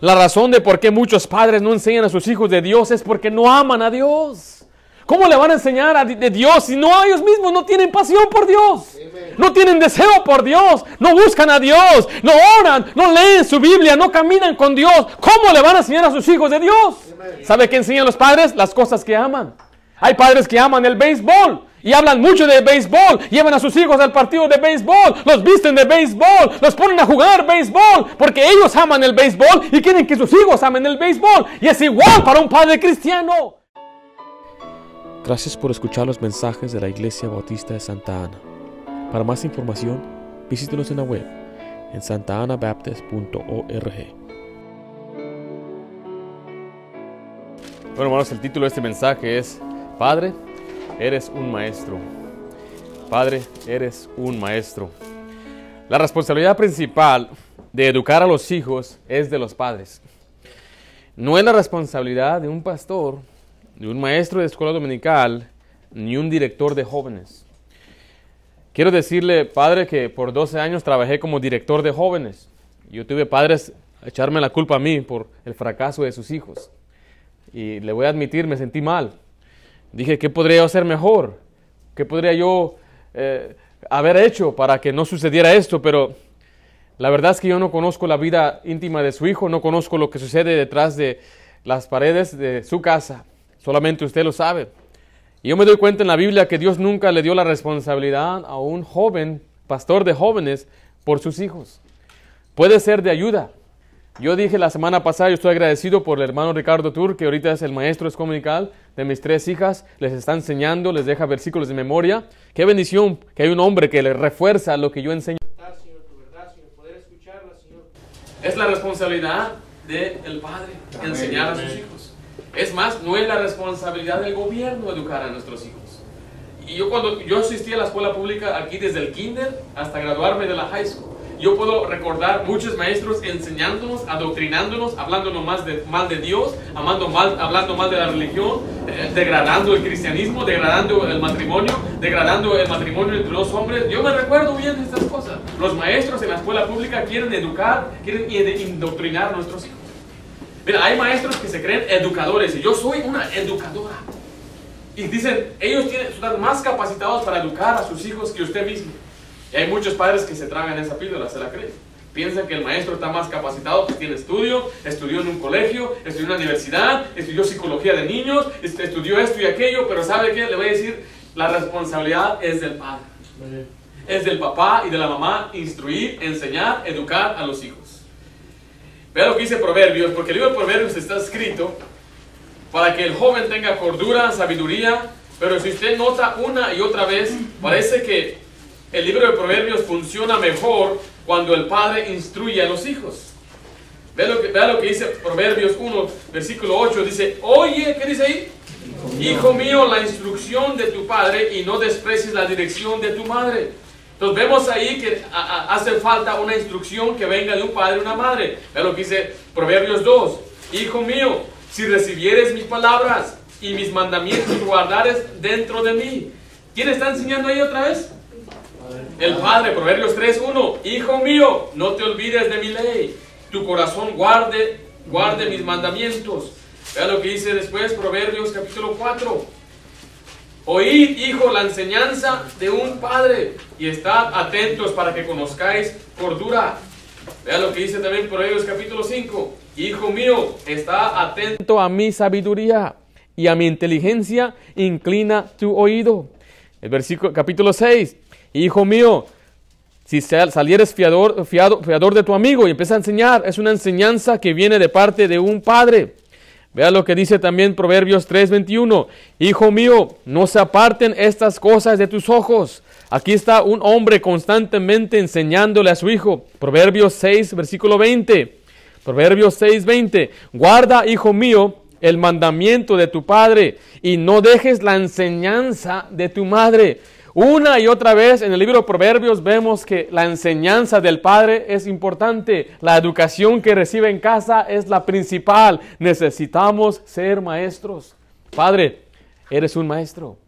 La razón de por qué muchos padres no enseñan a sus hijos de Dios es porque no aman a Dios. ¿Cómo le van a enseñar a, de Dios si no ellos mismos no tienen pasión por Dios? No tienen deseo por Dios, no buscan a Dios, no oran, no leen su Biblia, no caminan con Dios. ¿Cómo le van a enseñar a sus hijos de Dios? ¿Sabe qué enseñan los padres? Las cosas que aman. Hay padres que aman el béisbol y hablan mucho de béisbol, llevan a sus hijos al partido de béisbol, los visten de béisbol, los ponen a jugar béisbol, porque ellos aman el béisbol y quieren que sus hijos amen el béisbol. Y es igual para un padre cristiano. Gracias por escuchar los mensajes de la Iglesia Bautista de Santa Ana. Para más información, visítenos en la web en santaanabaptist.org. Bueno, hermanos, el título de este mensaje es Padre, eres un maestro. Padre, eres un maestro. La responsabilidad principal de educar a los hijos es de los padres. No es la responsabilidad de un pastor ni un maestro de escuela dominical, ni un director de jóvenes. Quiero decirle, padre, que por 12 años trabajé como director de jóvenes. Yo tuve padres echarme la culpa a mí por el fracaso de sus hijos. Y le voy a admitir, me sentí mal. Dije, ¿qué podría yo hacer mejor? ¿Qué podría yo eh, haber hecho para que no sucediera esto? Pero la verdad es que yo no conozco la vida íntima de su hijo, no conozco lo que sucede detrás de las paredes de su casa. Solamente usted lo sabe. Y yo me doy cuenta en la Biblia que Dios nunca le dio la responsabilidad a un joven, pastor de jóvenes, por sus hijos. Puede ser de ayuda. Yo dije la semana pasada, yo estoy agradecido por el hermano Ricardo Tur, que ahorita es el maestro escomunical de mis tres hijas, les está enseñando, les deja versículos de memoria. Qué bendición que hay un hombre que le refuerza lo que yo enseño. Es la responsabilidad del padre enseñar a sus hijos. Es más, no es la responsabilidad del gobierno educar a nuestros hijos. Y yo cuando yo asistí a la escuela pública aquí desde el kinder hasta graduarme de la high school, yo puedo recordar muchos maestros enseñándonos, adoctrinándonos, hablándonos más de, mal de Dios, amando mal, hablando mal de la religión, eh, degradando el cristianismo, degradando el matrimonio, degradando el matrimonio entre dos hombres. Yo me recuerdo bien de estas cosas. Los maestros en la escuela pública quieren educar, quieren indoctrinar a nuestros hijos. Mira, hay maestros que se creen educadores y yo soy una educadora. Y dicen, ellos tienen, están más capacitados para educar a sus hijos que usted mismo. Y hay muchos padres que se tragan esa píldora, se la creen. Piensan que el maestro está más capacitado, que tiene estudio, estudió en un colegio, estudió en una universidad, estudió psicología de niños, estudió esto y aquello, pero ¿sabe qué? Le voy a decir, la responsabilidad es del padre. Es del papá y de la mamá instruir, enseñar, educar a los hijos. Vea lo que dice Proverbios, porque el libro de Proverbios está escrito para que el joven tenga cordura, sabiduría, pero si usted nota una y otra vez, parece que el libro de Proverbios funciona mejor cuando el padre instruye a los hijos. Vea lo que, vea lo que dice Proverbios 1, versículo 8, dice, oye, ¿qué dice ahí? Hijo mío, la instrucción de tu padre y no desprecies la dirección de tu madre entonces vemos ahí que hace falta una instrucción que venga de un padre y una madre. Es lo que dice Proverbios 2. Hijo mío, si recibieres mis palabras y mis mandamientos guardares dentro de mí. ¿Quién está enseñando ahí otra vez? El Padre, Proverbios 1 Hijo mío, no te olvides de mi ley. Tu corazón guarde, guarde mis mandamientos. Vea lo que dice después Proverbios capítulo 4. Oíd, hijo, la enseñanza de un padre y estad atentos para que conozcáis cordura. Vea lo que dice también Proverbios capítulo 5. Hijo mío, está atento a mi sabiduría y a mi inteligencia, inclina tu oído. El versículo capítulo 6. Hijo mío, si salieres fiador, fiador de tu amigo y empieza a enseñar, es una enseñanza que viene de parte de un padre. Vea lo que dice también Proverbios 3:21. Hijo mío, no se aparten estas cosas de tus ojos. Aquí está un hombre constantemente enseñándole a su hijo. Proverbios 6, versículo 20. Proverbios 6:20. Guarda, hijo mío, el mandamiento de tu padre y no dejes la enseñanza de tu madre. Una y otra vez en el libro de Proverbios vemos que la enseñanza del Padre es importante. La educación que recibe en casa es la principal. Necesitamos ser maestros. Padre, eres un maestro.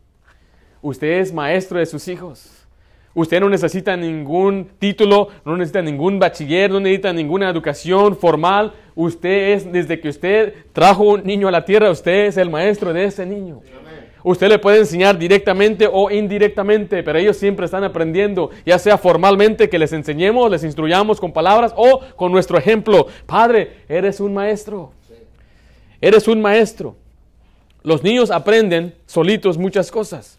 Usted es maestro de sus hijos. Usted no necesita ningún título, no necesita ningún bachiller, no necesita ninguna educación formal. Usted es, desde que usted trajo un niño a la tierra, usted es el maestro de ese niño. Usted le puede enseñar directamente o indirectamente, pero ellos siempre están aprendiendo, ya sea formalmente que les enseñemos, les instruyamos con palabras o con nuestro ejemplo. Padre, eres un maestro. Eres un maestro. Los niños aprenden solitos muchas cosas.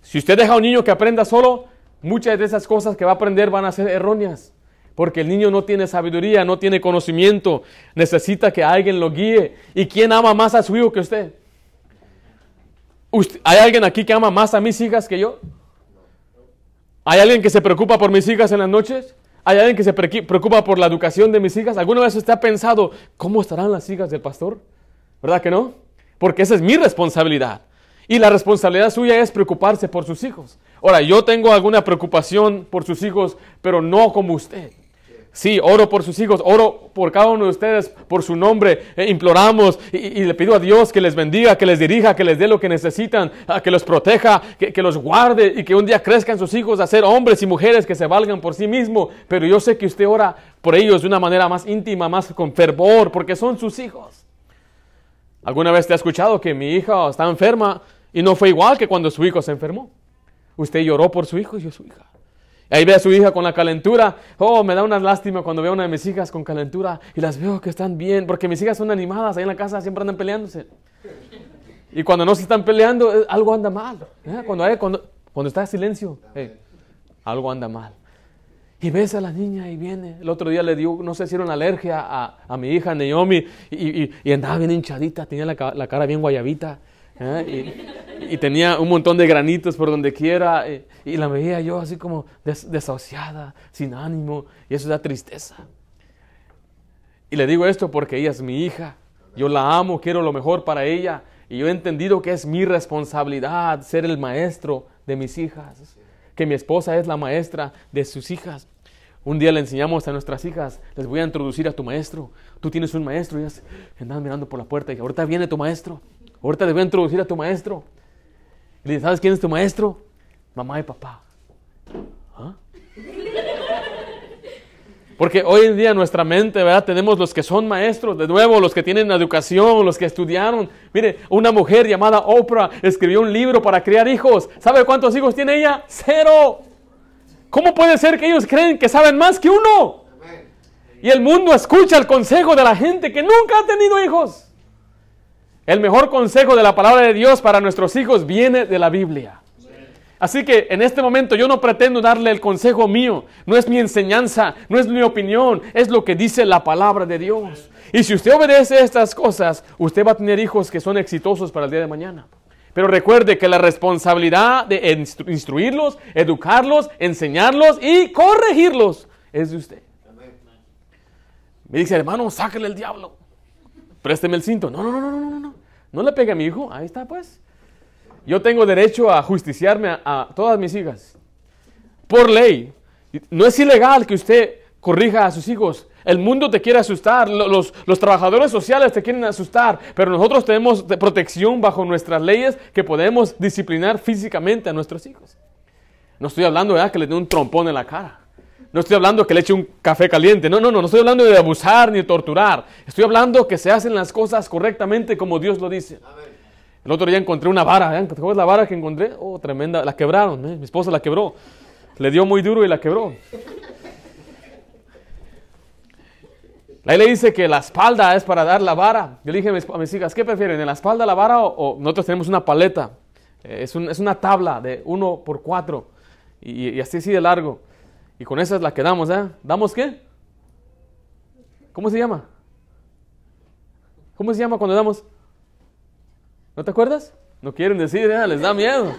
Si usted deja a un niño que aprenda solo, muchas de esas cosas que va a aprender van a ser erróneas. Porque el niño no tiene sabiduría, no tiene conocimiento, necesita que alguien lo guíe. ¿Y quién ama más a su hijo que usted? ¿Hay alguien aquí que ama más a mis hijas que yo? ¿Hay alguien que se preocupa por mis hijas en las noches? ¿Hay alguien que se preocupa por la educación de mis hijas? ¿Alguna vez usted ha pensado cómo estarán las hijas del pastor? ¿Verdad que no? Porque esa es mi responsabilidad. Y la responsabilidad suya es preocuparse por sus hijos. Ahora, yo tengo alguna preocupación por sus hijos, pero no como usted. Sí, oro por sus hijos, oro por cada uno de ustedes, por su nombre, e imploramos y, le pido a Dios que les bendiga, que les dirija, que les dé lo que necesitan, que los proteja, que, los guarde y que un día crezcan sus hijos a ser hombres y mujeres que se valgan por sí mismos. Pero yo sé que usted ora por ellos de una manera más íntima, más con fervor, porque son sus hijos. ¿Alguna vez te ha escuchado que mi hija está enferma y no fue igual que cuando su hijo se enfermó? Usted lloró por su hijo y yo su hija. Ahí ve a su hija con la calentura. Oh, me da una lástima cuando veo a una de mis hijas con calentura y las veo que están bien, porque mis hijas son animadas, ahí en la casa siempre andan peleándose. Y cuando no se están peleando, eh, algo anda mal. ¿eh? Cuando, hay, cuando, cuando está en silencio, eh, algo anda mal. Y ves a la niña y viene. El otro día le dio, no sé si era una alergia a, a mi hija Naomi y, y, andaba bien hinchadita, tenía la, la cara bien guayabita. Y, tenía un montón de granitos por donde quiera. Y, la veía yo así como desahuciada, sin ánimo. Y eso da tristeza. Y le digo esto porque ella es mi hija. Yo la amo, quiero lo mejor para ella. Y yo he entendido que es mi responsabilidad ser el maestro de mis hijas. Que mi esposa es la maestra de sus hijas. Un día le enseñamos a nuestras hijas, les voy a introducir a tu maestro. Tú tienes un maestro y andan mirando por la puerta y ahorita viene tu maestro. Ahorita les voy a introducir a tu maestro. Y le dice, ¿sabes quién es tu maestro? Mamá y papá. ¿Ah? Porque hoy en día en nuestra mente, ¿verdad? Tenemos los que son maestros, de nuevo, los que tienen educación, los que estudiaron. Mire, una mujer llamada Oprah escribió un libro para criar hijos. ¿Sabe cuántos hijos tiene ella? Cero. ¿Cómo puede ser que ellos creen que saben más que uno? Y el mundo escucha el consejo de la gente que nunca ha tenido hijos. El mejor consejo de la palabra de Dios para nuestros hijos viene de la Biblia. Así que en este momento yo no pretendo darle el consejo mío, no es mi enseñanza, no es mi opinión, es lo que dice la palabra de Dios. Y si usted obedece estas cosas, usted va a tener hijos que son exitosos para el día de mañana. Pero recuerde que la responsabilidad de instruirlos, educarlos, enseñarlos y corregirlos es de usted. Me dice, hermano, sáquele el diablo. Présteme el cinto. No, no, no, no, no, no. No le pegue a mi hijo. Ahí está, pues. Yo tengo derecho a justiciarme a, todas mis hijas. Por ley. No es ilegal que usted corrija a sus hijos. El mundo te quiere asustar, los, los, trabajadores sociales te quieren asustar, pero nosotros tenemos protección bajo nuestras leyes que podemos disciplinar físicamente a nuestros hijos. No estoy hablando de que le dé un trompón en la cara. No estoy hablando que le eche un café caliente. No, no, no. No estoy hablando de abusar ni de torturar. Estoy hablando que se hacen las cosas correctamente como Dios lo dice. El otro día encontré una vara. ¿eh? ¿Te la vara que encontré? Oh, tremenda. La quebraron. ¿eh? Mi esposa la quebró. Le dio muy duro y la quebró. La le dice que la espalda es para dar la vara. Yo le dije a mis, hijas, ¿qué prefieren? ¿En la espalda la vara o, nosotros tenemos una paleta? Eh, es, una tabla de uno por cuatro y, y así así de largo. Y con esas la quedamos, ¿eh? ¿Damos qué? ¿Cómo se llama? ¿Cómo se llama cuando damos? ¿No te acuerdas? No quieren decir, ¿eh? les da miedo.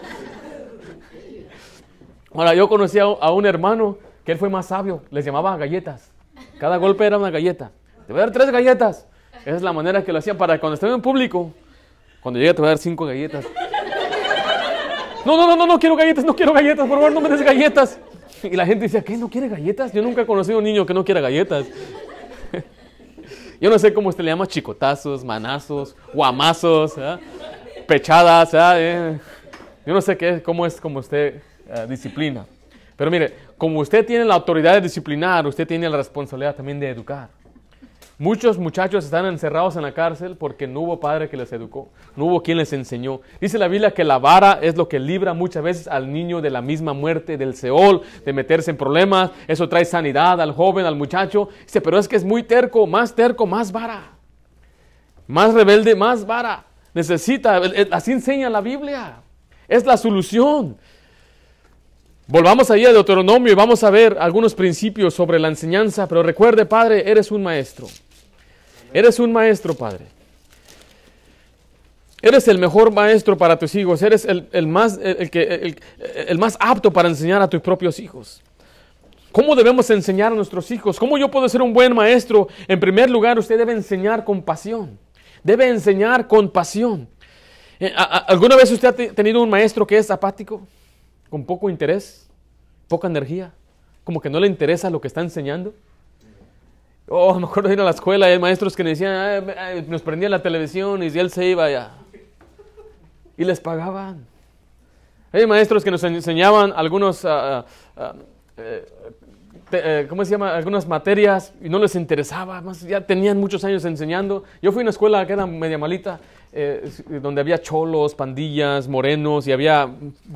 Ahora, yo conocí a, un hermano que él fue más sabio, les llamaba galletas. Cada golpe era una galleta. Te voy a dar tres galletas. Esa es la manera que lo hacían para cuando estén en público. Cuando llegue te voy a dar cinco galletas. No, no, no, no, no quiero galletas, no quiero galletas, por favor, no me des galletas. Y la gente dice, ¿qué? ¿No quiere galletas? Yo nunca he conocido a un niño que no quiera galletas. Yo no sé cómo usted le llama chicotazos, manazos, guamazos, pechadas. Eh. Yo no sé qué, cómo es como usted eh, disciplina. Pero mire, como usted tiene la autoridad de disciplinar, usted tiene la responsabilidad también de educar. Muchos muchachos están encerrados en la cárcel porque no hubo padre que les educó, no hubo quien les enseñó. Dice la Biblia que la vara es lo que libra muchas veces al niño de la misma muerte, del Seol, de meterse en problemas. Eso trae sanidad al joven, al muchacho. Dice, pero es que es muy terco, más terco, más vara. Más rebelde, más vara. Necesita, así enseña la Biblia. Es la solución. Volvamos allí a Deuteronomio y vamos a ver algunos principios sobre la enseñanza, pero recuerde, Padre, eres un maestro. Eres un maestro, Padre. Eres el mejor maestro para tus hijos. Eres el, más, el, que, el, más apto para enseñar a tus propios hijos. ¿Cómo debemos enseñar a nuestros hijos? ¿Cómo yo puedo ser un buen maestro? En primer lugar, usted debe enseñar con pasión. Debe enseñar con pasión. Eh, ¿Alguna vez usted ha tenido un maestro que es apático? ¿Con poco interés? ¿Poca energía? ¿Como que no le interesa lo que está enseñando? Oh, me acuerdo ir a la escuela y hay maestros que me decían, nos prendían la televisión y él se iba ya. Y les pagaban. Hay maestros que nos enseñaban algunos, uh, ¿cómo se llama? Algunas materias y no les interesaba, más ya tenían muchos años enseñando. Yo fui a una escuela que era media malita, donde había cholos, pandillas, morenos y había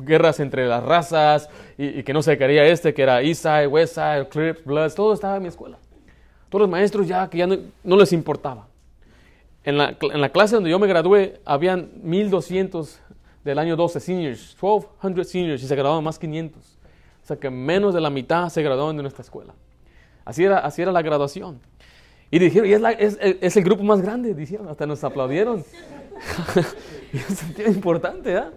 guerras entre las razas y, que no se quería este, que era Eastside, Westside, Crips, Bloods, todo estaba en mi escuela. Todos los maestros ya que ya no, les importaba. En la, en la, clase donde yo me gradué, habían 1200 del año 12 seniors, 1200 seniors, y se graduaban más 500. O sea que menos de la mitad se graduaban de nuestra escuela. Así era, así era la graduación. Y dijeron, y es, es, el grupo más grande, dijeron, hasta nos aplaudieron. y un sentido importante, ¿ah?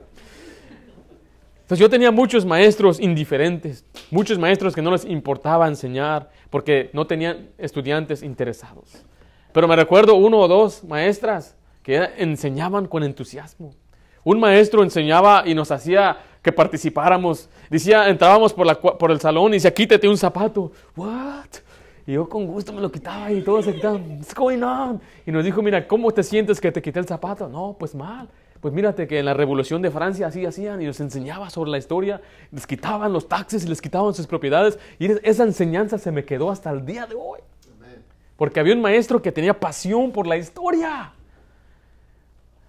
Entonces yo tenía muchos maestros indiferentes, muchos maestros que no les importaba enseñar porque no tenían estudiantes interesados. Pero me recuerdo uno o dos maestras que enseñaban con entusiasmo. Un maestro enseñaba y nos hacía que participáramos. Decía, entrábamos por, el salón y decía, quítate un zapato. ¿What? Y yo con gusto me lo quitaba y todos se quitaban. What's going on? Y nos dijo, mira, ¿cómo te sientes que te quité el zapato? No, pues mal. Pues mírate que en la Revolución de Francia así hacían y nos enseñaba sobre la historia, les quitaban los taxes y les quitaban sus propiedades y esa enseñanza se me quedó hasta el día de hoy. Porque había un maestro que tenía pasión por la historia.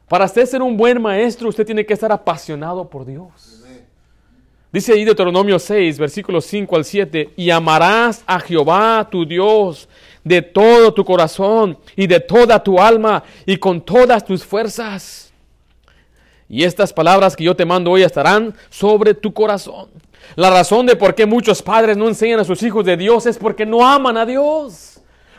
Para usted ser un buen maestro, usted tiene que estar apasionado por Dios. Dice ahí Deuteronomio 6, versículos 5 al 7, y amarás a Jehová tu Dios de todo tu corazón y de toda tu alma y con todas tus fuerzas y estas palabras que yo te mando hoy estarán sobre tu corazón. La razón de por qué muchos padres no enseñan a sus hijos de Dios es porque no aman a Dios.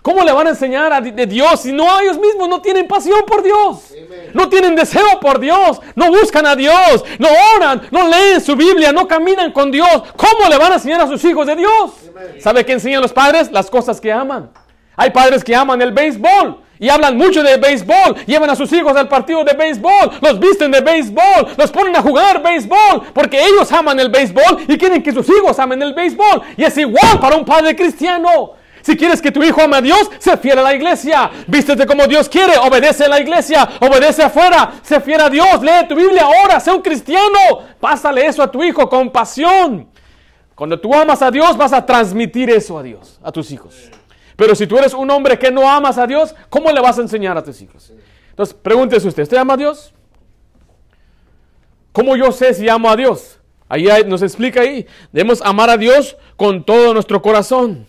¿Cómo le van a enseñar a de Dios si no ellos mismos no tienen pasión por Dios? No tienen deseo por Dios, no buscan a Dios, no oran, no leen su Biblia, no caminan con Dios. ¿Cómo le van a enseñar a sus hijos de Dios? ¿Sabe qué enseñan los padres? Las cosas que aman. Hay padres que aman el béisbol, y hablan mucho de béisbol, llevan a sus hijos al partido de béisbol, los visten de béisbol, los ponen a jugar béisbol, porque ellos aman el béisbol y quieren que sus hijos amen el béisbol. Y es igual para un padre cristiano. Si quieres que tu hijo ame a Dios, se fiera a la iglesia. Vístete como Dios quiere, obedece a la iglesia, obedece afuera, se fiera a Dios, lee tu Biblia ahora, sé un cristiano. Pásale eso a tu hijo con pasión. Cuando tú amas a Dios, vas a transmitir eso a Dios, a tus hijos. Pero si tú eres un hombre que no amas a Dios, ¿cómo le vas a enseñar a tus hijos? Entonces, pregúntese usted, ¿usted ama a Dios? ¿Cómo yo sé si amo a Dios? Ahí nos explica ahí. Debemos amar a Dios con todo nuestro corazón.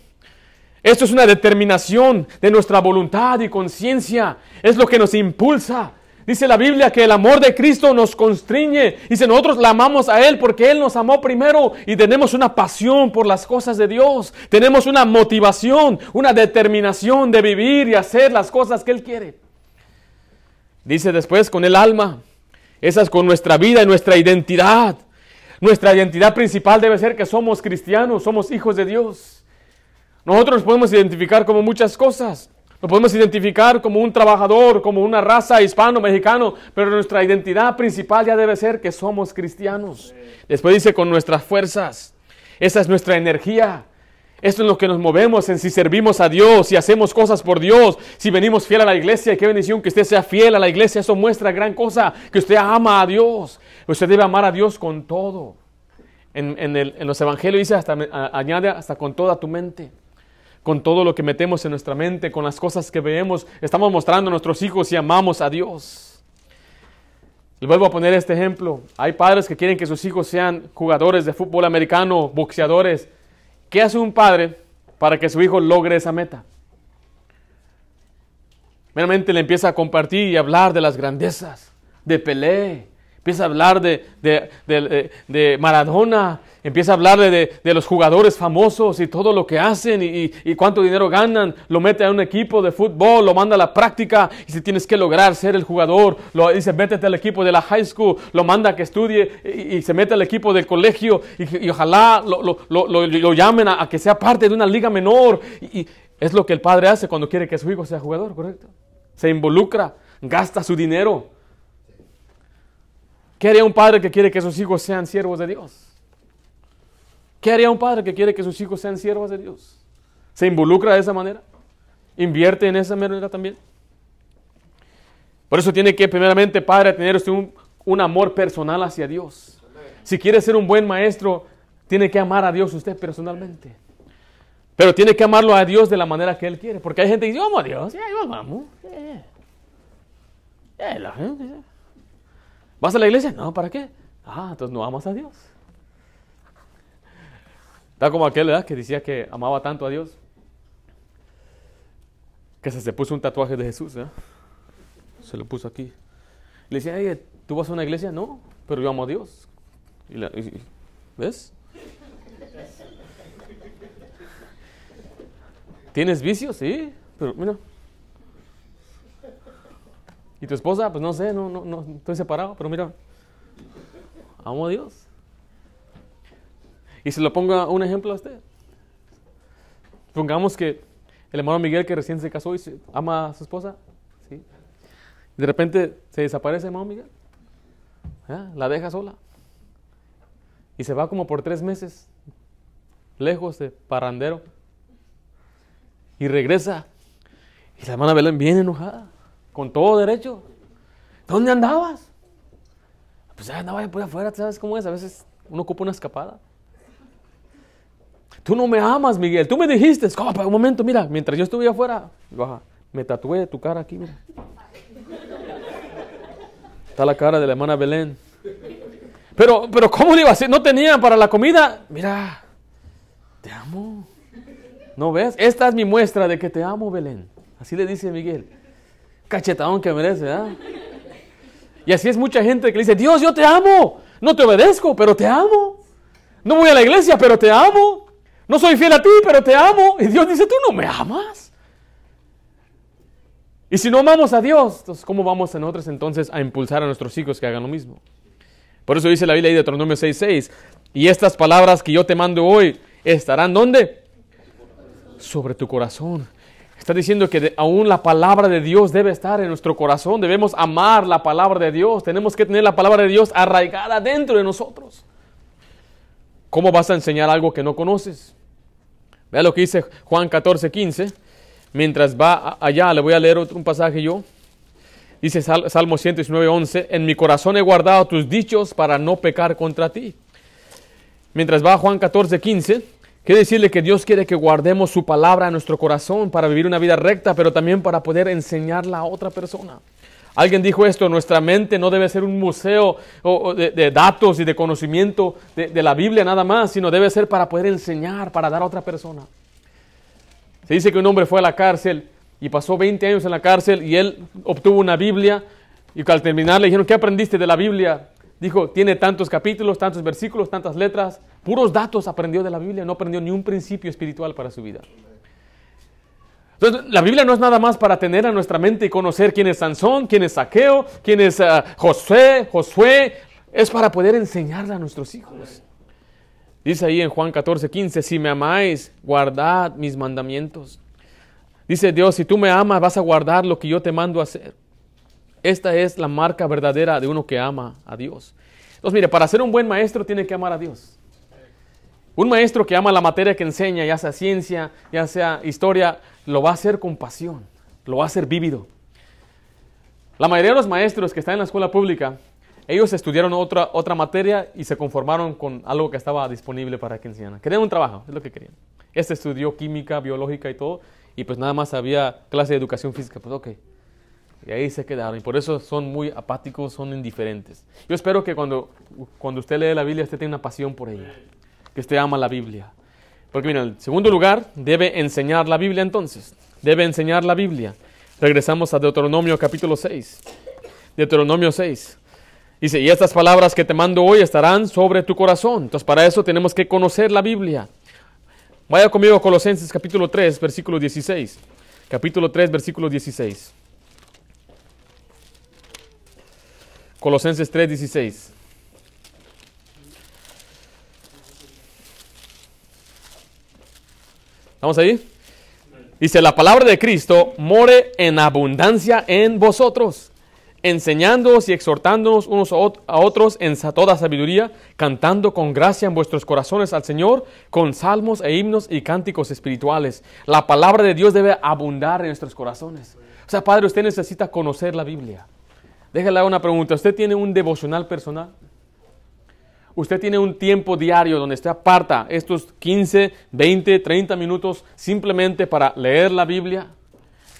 Esto es una determinación de nuestra voluntad y conciencia. Es lo que nos impulsa. Dice la Biblia que el amor de Cristo nos constriñe. Dice, nosotros la amamos a Él porque Él nos amó primero y tenemos una pasión por las cosas de Dios. Tenemos una motivación, una determinación de vivir y hacer las cosas que Él quiere. Dice después con el alma. Esa es con nuestra vida y nuestra identidad. Nuestra identidad principal debe ser que somos cristianos, somos hijos de Dios. Nosotros nos podemos identificar como muchas cosas. Lo podemos identificar como un trabajador, como una raza hispano-mexicano, pero nuestra identidad principal ya debe ser que somos cristianos. Después dice con nuestras fuerzas. Esa es nuestra energía. Esto es lo que nos movemos en si servimos a Dios, si hacemos cosas por Dios, si venimos fiel a la iglesia. Qué bendición que usted sea fiel a la iglesia. Eso muestra gran cosa, que usted ama a Dios. Usted debe amar a Dios con todo. en, los evangelios dice hasta, añade hasta con toda tu mente, con todo lo que metemos en nuestra mente, con las cosas que vemos, estamos mostrando a nuestros hijos y amamos a Dios. Les vuelvo a poner este ejemplo. Hay padres que quieren que sus hijos sean jugadores de fútbol americano, boxeadores. ¿Qué hace un padre para que su hijo logre esa meta? Meramente le empieza a compartir y hablar de las grandezas, de Pelé, empieza a hablar de, de, Maradona, empieza a hablar de, los jugadores famosos y todo lo que hacen y, cuánto dinero ganan, lo mete a un equipo de fútbol, lo manda a la práctica y si tienes que lograr ser el jugador, lo dice métete al equipo de la high school, lo manda a que estudie y, se mete al equipo del colegio y, ojalá lo, llamen a, a, que sea parte de una liga menor. y es lo que el padre hace cuando quiere que su hijo sea jugador, ¿correcto? Se involucra, gasta su dinero. ¿Qué haría un padre que quiere que sus hijos sean siervos de Dios? ¿Qué haría un padre que quiere que sus hijos sean siervos de Dios? ¿Se involucra de esa manera? ¿Invierte en esa manera también? Por eso tiene que, primeramente, padre, tener un, amor personal hacia Dios. Si quiere ser un buen maestro, tiene que amar a Dios usted personalmente. Pero tiene que amarlo a Dios de la manera que Él quiere. Porque hay gente que dice, vamos a Dios, la gente, ¿Vas a la iglesia? No, ¿para qué? Ah, entonces no amas a Dios. Está como aquel, ¿verdad? Que decía que amaba tanto a Dios. Que se, se puso un tatuaje de Jesús. Se lo puso aquí. Le decía, ¿tú vas a una iglesia? No, pero yo amo a Dios. ¿Ves? ¿Tienes vicios? Sí, pero mira. ¿Y tu esposa? Pues no sé, no, no, no, estoy separado, pero mira, amo a Dios. Y se lo ponga un ejemplo a usted. Pongamos que el hermano Miguel que recién se casó y ama a su esposa, de repente se desaparece el hermano Miguel, la deja sola y se va como por tres meses, lejos de parrandero y regresa. Y la hermana Belén viene enojada, con todo derecho. ¿Dónde andabas? Pues andaba por afuera, ¿sabes cómo es? A veces uno ocupa una escapada. Tú no me amas, Miguel. Tú me dijiste, un momento, mira, mientras yo estuve afuera, baja, me tatué tu cara aquí, mira. Está la cara de la hermana Belén. Pero, pero ¿cómo le iba a hacer? ¿No tenían para la comida? Mira, te amo. ¿No ves? Esta es mi muestra de que te amo, Belén. Así le dice Miguel. Cachetadón que merece, ¿verdad? Y así es mucha gente que le dice, Dios, yo te amo. No te obedezco, pero te amo. No voy a la iglesia, pero te amo. No soy fiel a ti, pero te amo. Y Dios dice, tú no me amas. Y si no amamos a Dios, entonces ¿cómo vamos nosotros entonces a impulsar a nuestros hijos que hagan lo mismo? Por eso dice la Biblia ahí de Deuteronomio 6.6, y estas palabras que yo te mando hoy estarán ¿dónde? sobre tu corazón. Está diciendo que aún la palabra de Dios debe estar en nuestro corazón. Debemos amar la palabra de Dios. Tenemos que tener la palabra de Dios arraigada dentro de nosotros. ¿Cómo vas a enseñar algo que no conoces? Vea lo que dice Juan 14, 15. Mientras va allá, le voy a leer otro, un pasaje yo. Dice Salmo 119, 11. En mi corazón he guardado tus dichos para no pecar contra ti. Mientras va Juan 14, 15. Quiere decirle que Dios quiere que guardemos su palabra en nuestro corazón para vivir una vida recta, pero también para poder enseñarla a otra persona. Alguien dijo esto, nuestra mente no debe ser un museo de, datos y de conocimiento de, de, la Biblia nada más, sino debe ser para poder enseñar, para dar a otra persona. Se dice que un hombre fue a la cárcel y pasó 20 años en la cárcel y él obtuvo una Biblia y al terminar le dijeron, ¿qué aprendiste de la Biblia? Dijo, tiene tantos capítulos, tantos versículos, tantas letras, puros datos aprendió de la Biblia, no aprendió ni un principio espiritual para su vida. Entonces, la Biblia no es nada más para tener a nuestra mente y conocer quién es Sansón, quién es Saqueo, quién es uh, Josué, Josué, es para poder enseñarle a nuestros hijos. Dice ahí en Juan 14, 15, si me amáis, guardad mis mandamientos. Dice Dios, si tú me amas, vas a guardar lo que yo te mando a hacer. Esta es la marca verdadera de uno que ama a Dios. Entonces, mire, para ser un buen maestro tiene que amar a Dios. Un maestro que ama la materia que enseña, ya sea ciencia, ya sea historia, lo va a hacer con pasión, lo va a hacer vívido. La mayoría de los maestros que están en la escuela pública ellos estudiaron otra, otra materia y se conformaron con algo que estaba disponible para que enseñaran. Querían un trabajo, es lo que querían. Este estudió química, biológica y todo, y pues nada más había clase de educación física. Pues ok. Y ahí se quedaron. Y por eso son muy apáticos, son indiferentes. Yo espero que cuando, cuando usted lee la Biblia, usted tenga una pasión por ella. Que usted ama la Biblia. Porque mira, en segundo lugar, debe enseñar la Biblia entonces. Debe enseñar la Biblia. Regresamos a Deuteronomio capítulo 6. Deuteronomio 6. Dice, y estas palabras que te mando hoy estarán sobre tu corazón. Entonces para eso tenemos que conocer la Biblia. Vaya conmigo a Colosenses capítulo 3, versículo 16. Capítulo 3, versículo 16. Colosenses 3, 16. ¿Estamos ahí? Dice, la palabra de Cristo more en abundancia en vosotros, enseñándoos y exhortándonos unos a otros en toda sabiduría, cantando con gracia en vuestros corazones al Señor, con salmos e himnos y cánticos espirituales. La palabra de Dios debe abundar en nuestros corazones. O sea, Padre, usted necesita conocer la Biblia. Déjale una pregunta. ¿Usted tiene un devocional personal? Usted tiene un tiempo diario donde usted aparta estos 15, 20, 30 minutos simplemente para leer la Biblia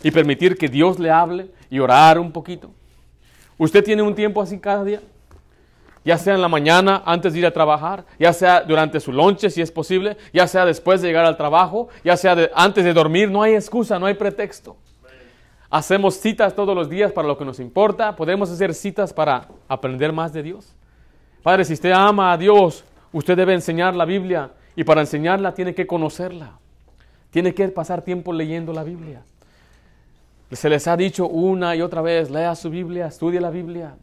y permitir que Dios le hable y orar un poquito. ¿Usted tiene un tiempo así cada día? Ya sea en la mañana antes de ir a trabajar, ya sea durante su lonche si es posible, ya sea después de llegar al trabajo, ya sea antes de dormir, no hay excusa, no hay pretexto. Hacemos citas todos los días para lo que nos importa, podemos hacer citas para aprender más de Dios. Padre, si usted ama a Dios, usted debe enseñar la Biblia y para enseñarla tiene que conocerla. Tiene que pasar tiempo leyendo la Biblia. Se les ha dicho una y otra vez, lea su Biblia, estudie la Biblia.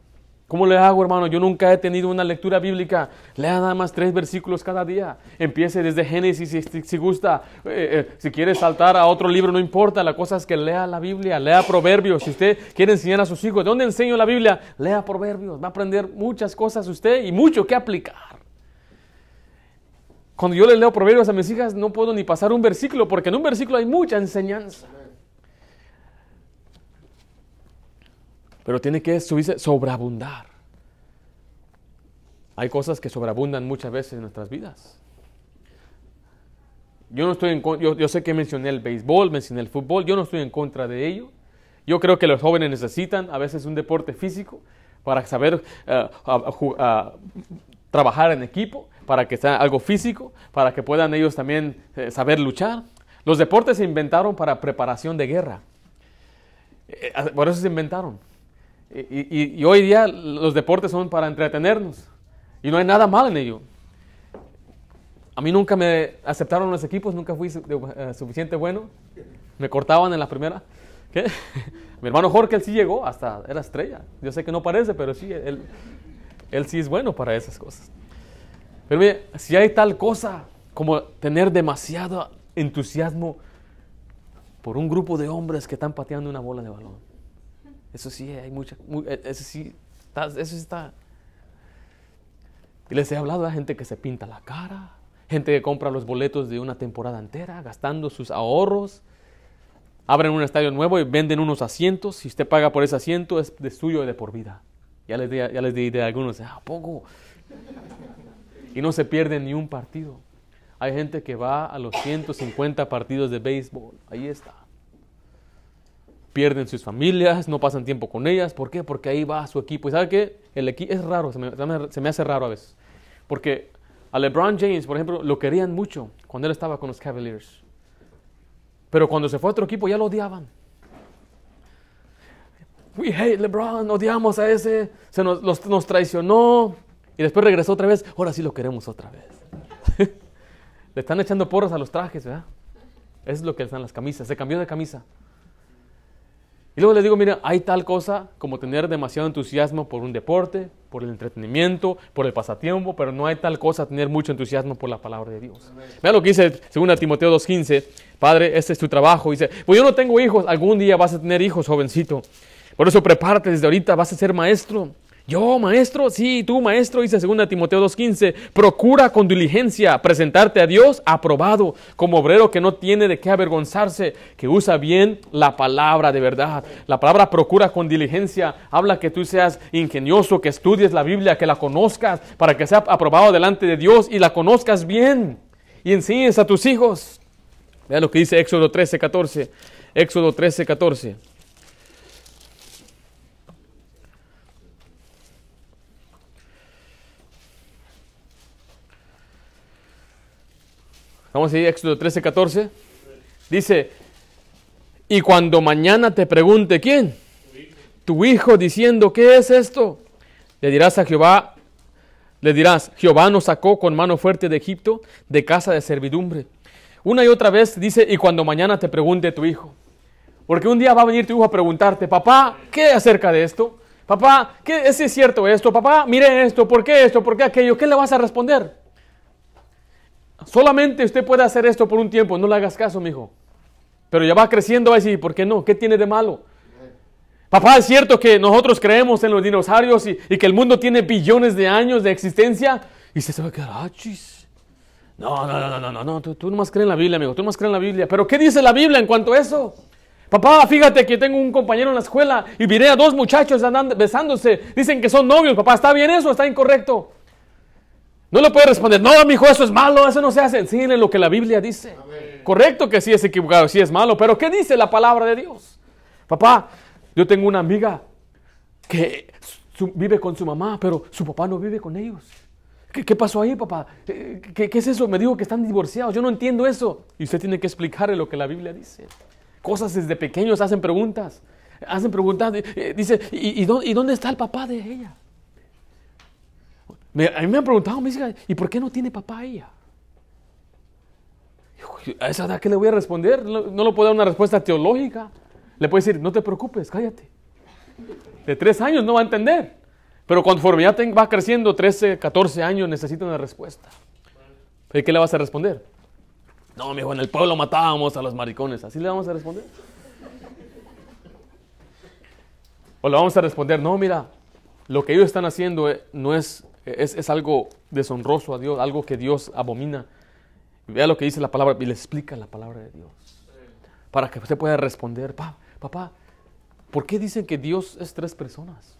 ¿Cómo le hago, hermano? Yo nunca he tenido una lectura bíblica. Lea nada más tres versículos cada día. Empiece desde Génesis si, gusta. Eh, eh, si quiere saltar a otro libro, no importa. La cosa es que lea la Biblia, lea Proverbios. Si usted quiere enseñar a sus hijos, ¿de dónde enseño la Biblia? Lea Proverbios. Va a aprender muchas cosas usted y mucho que aplicar. Cuando yo le leo Proverbios a mis hijas, no puedo ni pasar un versículo, porque en un versículo hay mucha enseñanza. Pero tiene que subirse, sobreabundar. Hay cosas que sobreabundan muchas veces en nuestras vidas. Yo no estoy en yo, yo sé que mencioné el béisbol, mencioné el fútbol, yo no estoy en contra de ello. Yo creo que los jóvenes necesitan a veces un deporte físico para saber eh, trabajar en equipo, para que sea algo físico, para que puedan ellos también eh, saber luchar. Los deportes se inventaron para preparación de guerra. Eh, por eso se inventaron. Y, hoy día los deportes son para entretenernos. Y no hay nada mal en ello. A mí nunca me aceptaron los equipos, nunca fui eh, suficiente bueno. Me cortaban en la primera. ¿Qué? Mi hermano Jorge, él sí llegó, hasta era estrella. Yo sé que no parece, pero sí, él, él sí es bueno para esas cosas. Pero mire, si hay tal cosa como tener demasiado entusiasmo por un grupo de hombres que están pateando una bola de balón eso sí, hay mucha, eh, eso sí, está, eso está. Y les he hablado a gente que se pinta la cara, gente que compra los boletos de una temporada entera, gastando sus ahorros. Abren un estadio nuevo y venden unos asientos. Si usted paga por ese asiento, es de suyo y de por vida. Ya les, ya les di de algunos, ¿a poco? Y no se pierde ni un partido. Hay gente que va a los 150 partidos de béisbol. Ahí está pierden sus familias, no pasan tiempo con ellas. ¿Por qué? Porque ahí va su equipo. ¿Y sabe qué? El equipo es raro, se me, hace raro a veces. Porque a LeBron James, por ejemplo, lo querían mucho cuando él estaba con los Cavaliers. Pero cuando se fue a otro equipo ya lo odiaban. We hate LeBron, odiamos a ese, se nos, nos traicionó. Y después regresó otra vez, ahora sí lo queremos otra vez. Le están echando porras a los trajes, ¿verdad? Eso es lo que están las camisas. Se cambió de camisa. Y luego les digo, mira, hay tal cosa como tener demasiado entusiasmo por un deporte, por el entretenimiento, por el pasatiempo, pero no hay tal cosa tener mucho entusiasmo por la palabra de Dios. Mira lo que dice según Timoteo 2.15, Padre, este es tu trabajo. Dice, pues yo no tengo hijos, algún día vas a tener hijos, jovencito. Por eso prepárate desde ahorita, vas a ser maestro. Yo, maestro, sí, tú, maestro, dice 2 Timoteo 2.15, procura con diligencia presentarte a Dios aprobado, como obrero que no tiene de qué avergonzarse, que usa bien la palabra de verdad. La palabra procura con diligencia habla que tú seas ingenioso, que estudies la Biblia, que la conozcas, para que sea aprobado delante de Dios y la conozcas bien y enseñes a tus hijos. Vean lo que dice Éxodo 13.14. Éxodo 13.14. Vamos a ir a Éxodo 13, 14. Dice, y cuando mañana te pregunte quién, tu hijo diciendo, ¿qué es esto? Le dirás a Jehová, le dirás, Jehová nos sacó con mano fuerte de Egipto, de casa de servidumbre. Una y otra vez dice, y cuando mañana te pregunte tu hijo. Porque un día va a venir tu hijo a preguntarte, papá, ¿qué acerca de esto? Papá, ¿qué es cierto esto? Papá, mire esto, ¿por qué esto? ¿Por qué aquello? ¿Qué le vas a responder? Solamente usted puede hacer esto por un tiempo, no le hagas caso, mijo. Pero ya va creciendo, va a decir, ¿por qué no? ¿Qué tiene de malo? Papá, es cierto que nosotros creemos en los dinosaurios y, que el mundo tiene billones de años de existencia. Y se va a quedar, ah, chis. No, no, no, no, no, no, tú, tú nomás crees en la Biblia, amigo, tú nomás crees en la Biblia. Pero ¿qué dice la Biblia en cuanto a eso? Papá, fíjate que tengo un compañero en la escuela y miré a dos muchachos andando, besándose. Dicen que son novios, papá, ¿está bien eso? ¿Está incorrecto? No le puede responder, no, mi hijo, eso es malo, eso no se hace. Enséñale lo que la Biblia dice. Correcto que sí es equivocado, sí es malo, pero ¿qué dice la palabra de Dios? Papá, yo tengo una amiga que vive con su mamá, pero su papá no vive con ellos. ¿Qué, pasó ahí, papá? Eh, ¿Qué, ¿Qué, es eso? Me dijo que están divorciados. Yo no entiendo eso. Y usted tiene que explicarle lo que la Biblia dice. Cosas desde pequeños hacen preguntas. Hacen preguntas. Eh, dice, ¿y, y dónde está el papá de ella? A mí me han preguntado, me dice, ¿y por qué no tiene papá ella? A esa edad, ¿qué le voy a responder? No, no le puedo dar una respuesta teológica. Le puedo decir, no te preocupes, cállate. De tres años no va a entender. Pero conforme ya va creciendo, 13, 14 años, necesita una respuesta. ¿Y qué le vas a responder? No, mi hijo, en el pueblo matábamos a los maricones. ¿Así le vamos a responder? O le vamos a responder, no, mira, lo que ellos están haciendo eh, no es es, algo deshonroso a Dios, algo que Dios abomina. Vea lo que dice la palabra y le explica la palabra de Dios. Para que usted pueda responder, papá, ¿por qué dicen que Dios es tres personas?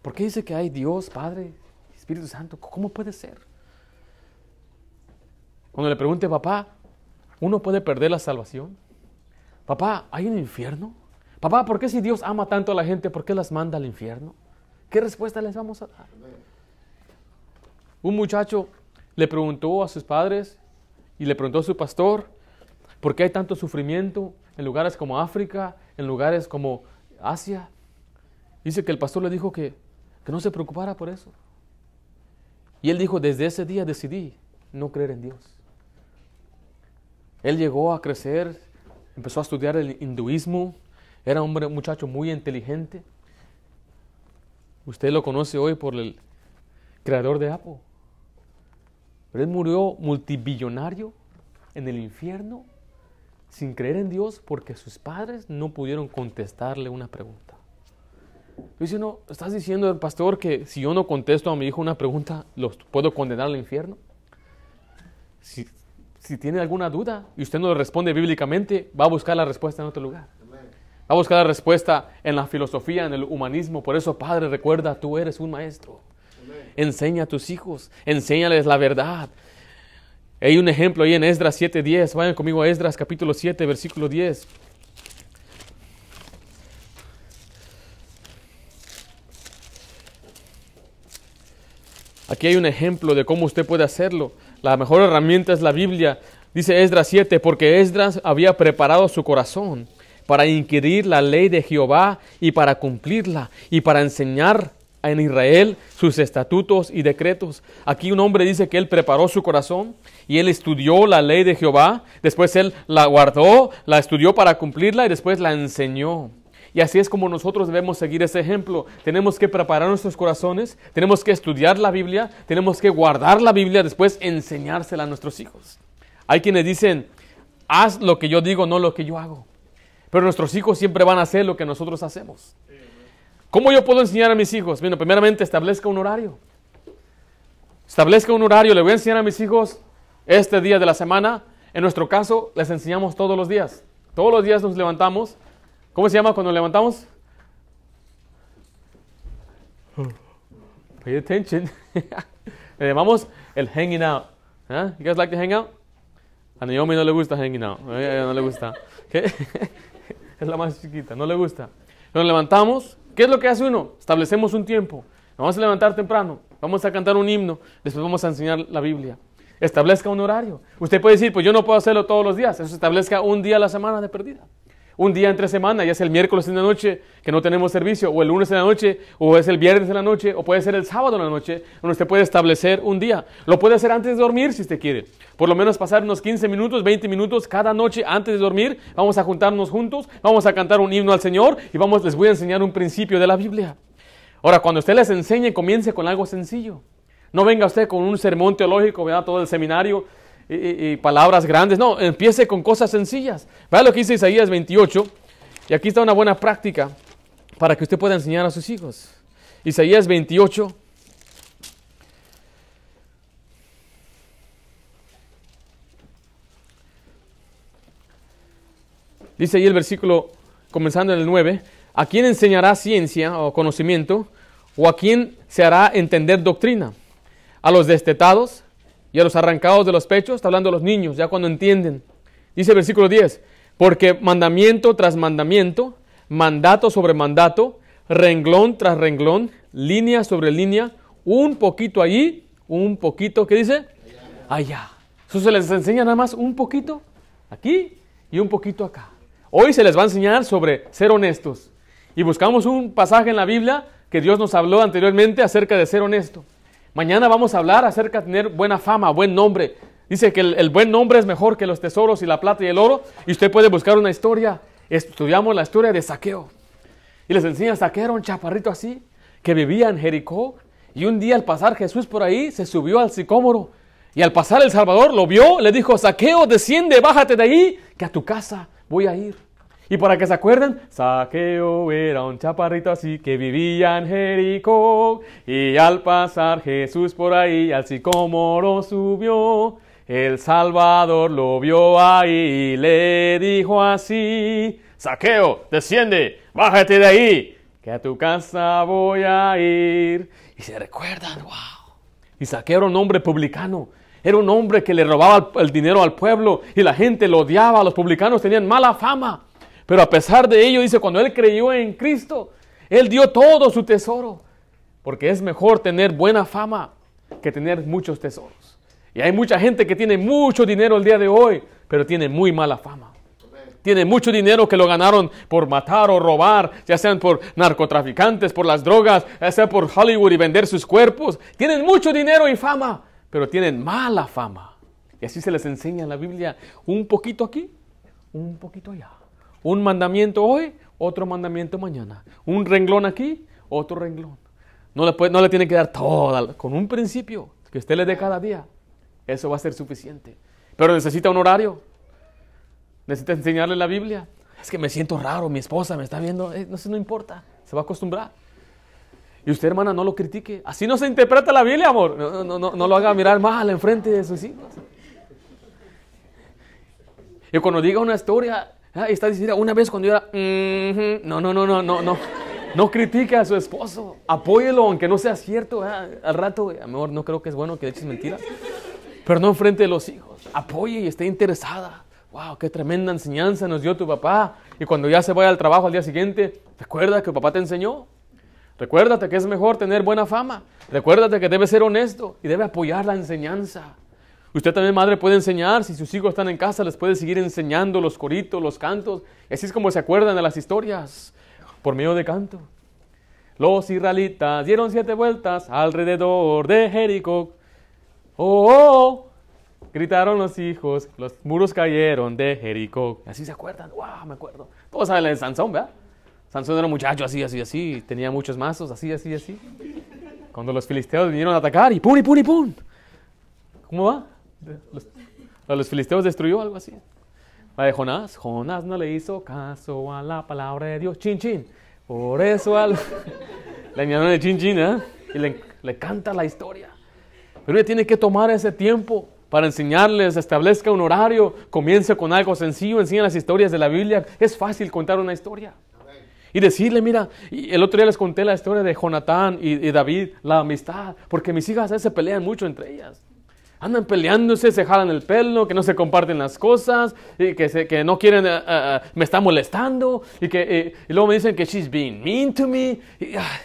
¿Por qué dice que hay Dios, Padre, Espíritu Santo? ¿Cómo puede ser? Cuando le pregunte, papá, ¿uno puede perder la salvación? Papá, ¿hay un infierno? Papá, ¿por qué si Dios ama tanto a la gente, por qué las manda al infierno? ¿Qué respuesta les vamos a dar? Un muchacho le preguntó a sus padres y le preguntó a su pastor, ¿por qué hay tanto sufrimiento en lugares como África, en lugares como Asia? Dice que el pastor le dijo que, que no se preocupara por eso. Y él dijo, desde ese día decidí no creer en Dios. Él llegó a crecer, empezó a estudiar el hinduismo, era un muchacho muy inteligente. Usted lo conoce hoy por el creador de Apple. Él murió multibillonario en el infierno sin creer en Dios porque sus padres no pudieron contestarle una pregunta. Dice, no, ¿estás diciendo el pastor que si yo no contesto a mi hijo una pregunta, los puedo condenar al infierno? Si tiene alguna duda y usted no le responde bíblicamente, va a buscar la respuesta en otro lugar. Va a buscar la respuesta en la filosofía, en el humanismo. Por eso, Padre, recuerda, tú eres un maestro. Enseña a tus hijos, enséñales la verdad. Hay un ejemplo ahí en Esdras 7:10. Vayan conmigo a Esdras capítulo 7, versículo 10. Aquí hay un ejemplo de cómo usted puede hacerlo. La mejor herramienta es la Biblia. Dice Esdras 7, porque Esdras había preparado su corazón para inquirir la ley de Jehová y para cumplirla y para enseñar en Israel sus estatutos y decretos. Aquí un hombre dice que él preparó su corazón y él estudió la ley de Jehová, después él la guardó, la estudió para cumplirla y después la enseñó. Y así es como nosotros debemos seguir ese ejemplo. Tenemos que preparar nuestros corazones, tenemos que estudiar la Biblia, tenemos que guardar la Biblia, después enseñársela a nuestros hijos. Hay quienes dicen, haz lo que yo digo, no lo que yo hago. Pero nuestros hijos siempre van a hacer lo que nosotros hacemos. ¿Cómo yo puedo enseñar a mis hijos? Bueno, primeramente establezca un horario. Establezca un horario. Le voy a enseñar a mis hijos este día de la semana. En nuestro caso, les enseñamos todos los días. Todos los días nos levantamos. ¿Cómo se llama cuando levantamos? Pay attention. Le llamamos el hanging out. ¿Eh? You guys like to hang out? A Naomi no le gusta hanging out. No le gusta. ¿Qué? es la más chiquita, no le gusta. Nos levantamos. ¿Qué es lo que hace uno? Establecemos un tiempo. Vamos a levantar temprano. Vamos a cantar un himno. Después vamos a enseñar la Biblia. Establezca un horario. Usted puede decir, pues yo no puedo hacerlo todos los días. Eso establezca un día a la semana de perdida un día entre semana, ya sea el miércoles en la noche que no tenemos servicio, o el lunes en la noche, o es el viernes en la noche, o puede ser el sábado en la noche, donde usted puede establecer un día. Lo puede hacer antes de dormir si usted quiere. Por lo menos pasar unos 15 minutos, 20 minutos cada noche antes de dormir. Vamos a juntarnos juntos, vamos a cantar un himno al Señor y vamos, les voy a enseñar un principio de la Biblia. Ahora, cuando usted les enseñe, comience con algo sencillo. No venga usted con un sermón teológico, vea todo el seminario y, palabras grandes. No, empiece con cosas sencillas. Vea lo que dice Isaías 28. Y aquí está una buena práctica para que usted pueda enseñar a sus hijos. Isaías 28. Dice ahí el versículo, comenzando en el 9, ¿a quién enseñará ciencia o conocimiento? ¿O a quién se hará entender doctrina? ¿A los destetados? Y a los arrancados de los pechos, está hablando de los niños, ya cuando entienden. Dice el versículo 10, porque mandamiento tras mandamiento, mandato sobre mandato, renglón tras renglón, línea sobre línea, un poquito allí, un poquito, ¿qué dice? Allá. Eso se les enseña nada más un poquito aquí y un poquito acá. Hoy se les va a enseñar sobre ser honestos. Y buscamos un pasaje en la Biblia que Dios nos habló anteriormente acerca de ser honesto. Mañana vamos a hablar acerca de tener buena fama, buen nombre. Dice que el, buen nombre es mejor que los tesoros y la plata y el oro. Y usted puede buscar una historia. Estudiamos la historia de Saqueo. Y les enseña Saqueo, un chaparrito así, que vivía en Jericó. Y un día al pasar Jesús por ahí, se subió al sicómoro. Y al pasar el Salvador lo vio, le dijo, Saqueo, desciende, bájate de ahí, que a tu casa voy a ir. Y para que se acuerden, Saqueo era un chaparrito así que vivía en Jericó. Y al pasar Jesús por ahí, al sicómoro subió. El Salvador lo vio ahí y le dijo así: Saqueo, desciende, bájate de ahí, que a tu casa voy a ir. Y se recuerdan, wow. Y Saqueo era un hombre publicano. Era un hombre que le robaba el dinero al pueblo y la gente lo odiaba. Los publicanos tenían mala fama. Pero a pesar de ello, dice, cuando él creyó en Cristo, él dio todo su tesoro. Porque es mejor tener buena fama que tener muchos tesoros. Y hay mucha gente que tiene mucho dinero el día de hoy, pero tiene muy mala fama. Tiene mucho dinero que lo ganaron por matar o robar, ya sean por narcotraficantes, por las drogas, ya sea por Hollywood y vender sus cuerpos. Tienen mucho dinero y fama, pero tienen mala fama. Y así se les enseña en la Biblia, un poquito aquí, un poquito allá. Un mandamiento hoy, otro mandamiento mañana. Un renglón aquí, otro renglón. No le, puede, no le tiene que dar todo, con un principio que usted le dé cada día. Eso va a ser suficiente. Pero necesita un horario. Necesita enseñarle la Biblia. Es que me siento raro, mi esposa me está viendo. Eh, no sé, no importa, se va a acostumbrar. Y usted, hermana, no lo critique. Así no se interpreta la Biblia, amor. No, no, no, no lo haga mirar mal enfrente de sus hijos. Y cuando diga una historia, Ah, está diciendo, una vez cuando yo era, no, no, no, no, no, no. No critique a su esposo, apóyelo aunque no sea cierto. Al rato, amor, no creo que es bueno que eches mentiras. Pero no enfrente de los hijos. Apoye y esté interesada. Wow, qué tremenda enseñanza nos dio tu papá. Y cuando ya se vaya al trabajo al día siguiente, recuerda que papá te enseñó. Recuérdate que es mejor tener buena fama. Recuérdate que debe ser honesto y debe apoyar la enseñanza. Usted también, madre, puede enseñar. Si sus hijos están en casa, les puede seguir enseñando los coritos, los cantos. Así es como se acuerdan de las historias, por medio de canto. Los israelitas dieron siete vueltas alrededor de Jericó. Oh, oh, oh, gritaron los hijos, los muros cayeron de Jericó. Así se acuerdan. Wow, me acuerdo. Todos saben de Sansón, ¿verdad? Sansón era un muchacho así, así, así. Tenía muchos mazos, así, así, así. Cuando los filisteos vinieron a atacar y pum, y pum, y pum. ¿Cómo va? A los filisteos destruyó algo así. La de Jonás, Jonás no le hizo caso a la palabra de Dios. Chin, chin. Por eso al... Le añadieron el chin chin, ¿eh? Y le, le canta la historia. Pero ella tiene que tomar ese tiempo para enseñarles, establezca un horario, comience con algo sencillo, enseña las historias de la Biblia. Es fácil contar una historia. Y decirle, mira, el otro día les conté la historia de Jonatán y, David, la amistad, porque mis hijas se pelean mucho entre ellas. Andan peleándose, se jalan el pelo, que no se comparten las cosas, y que, se- que no quieren, eh, eh, me está molestando, y, que, eh, y luego me dicen que she's being mean to me. y, ay,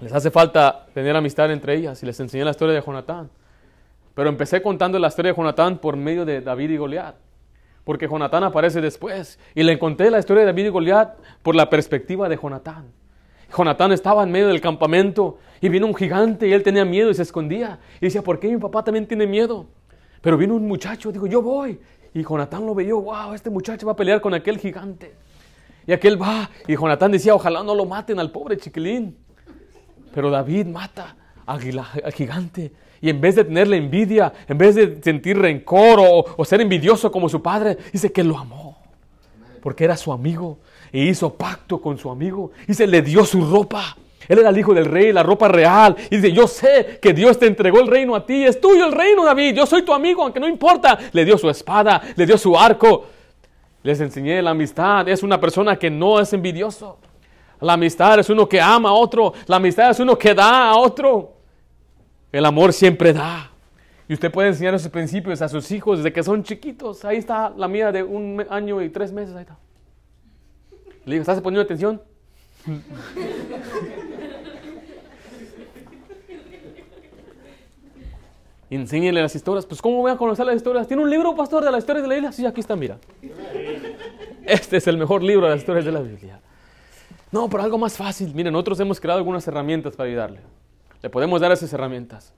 les hace falta tener amistad entre ellas, y les enseñé la historia de Jonatán. Pero empecé contando la historia de Jonatán por medio de David y Goliat. Porque Jonatán aparece después. Y le conté la historia de David y Goliat por la perspectiva de Jonatán. Jonatán estaba en medio del campamento y vino un gigante y él tenía miedo y se escondía. Y decía, ¿por qué mi papá también tiene miedo? Pero vino un muchacho, digo, yo voy. Y Jonatán lo vio, wow, este muchacho va a pelear con aquel gigante. Y aquel va. Y Jonatán decía, ojalá no lo maten al pobre chiquilín. Pero David mata al gigante. Y en vez de tenerle envidia, en vez de sentir rencor o, o ser envidioso como su padre, dice que lo amó. Porque era su amigo. Y hizo pacto con su amigo. Y se le dio su ropa. Él era el hijo del rey, la ropa real. Y dice, yo sé que Dios te entregó el reino a ti. Es tuyo el reino, David. Yo soy tu amigo, aunque no importa. Le dio su espada, le dio su arco. Les enseñé la amistad. Es una persona que no es envidioso. La amistad es uno que ama a otro. La amistad es uno que da a otro. El amor siempre da. Y usted puede enseñar esos principios a sus hijos desde que son chiquitos. Ahí está la mía de un año y tres meses. Ahí está. ¿Estás poniendo atención? Enséñele las historias. Pues, ¿cómo voy a conocer las historias? ¿Tiene un libro, pastor, de las historias de la Biblia? Sí, aquí está, mira. Este es el mejor libro de las historias de la Biblia. No, pero algo más fácil. Miren, nosotros hemos creado algunas herramientas para ayudarle. Le podemos dar esas herramientas.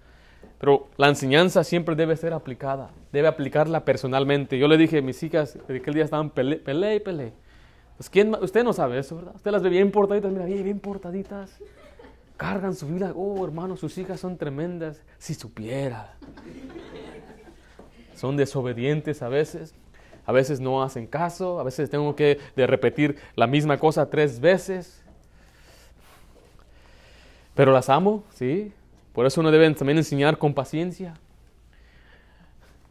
Pero la enseñanza siempre debe ser aplicada. Debe aplicarla personalmente. Yo le dije a mis hijas, que aquel día estaban pele, pele y pele. Pues, ¿quién, ma- usted no sabe eso, ¿verdad? Usted las ve bien portaditas, mira, bien, portaditas. Cargan su vida. Oh, hermano, sus hijas son tremendas. Si supiera. Son desobedientes a veces. A veces no hacen caso. A veces tengo que de repetir la misma cosa tres veces. Pero las amo, ¿sí? Por eso uno debe también enseñar con paciencia.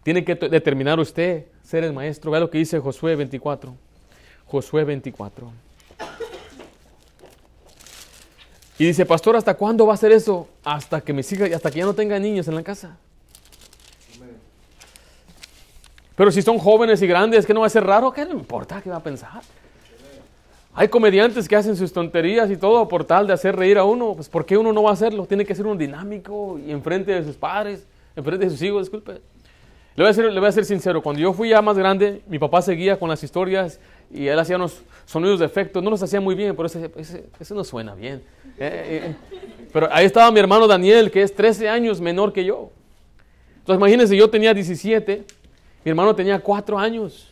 Tiene que determinar usted ser el maestro. Vea lo que dice Josué 24. Josué 24. Y dice, pastor, ¿hasta cuándo va a ser eso? Hasta que mis hijas, hasta que ya no tenga niños en la casa. Pero si son jóvenes y grandes, ¿qué no va a ser raro? ¿Qué no importa? ¿Qué va a pensar? Hay comediantes que hacen sus tonterías y todo por tal de hacer reír a uno. Pues ¿por qué uno no va a hacerlo? Tiene que ser un dinámico y enfrente de sus padres, enfrente de sus hijos, disculpe. Le voy, a ser, le voy a ser sincero, cuando yo fui ya más grande, mi papá seguía con las historias y él hacía unos sonidos de efecto, no los hacía muy bien, pero ese, ese, ese no suena bien. Eh, eh, eh. Pero ahí estaba mi hermano Daniel, que es 13 años menor que yo. Entonces imagínense, yo tenía 17, mi hermano tenía 4 años.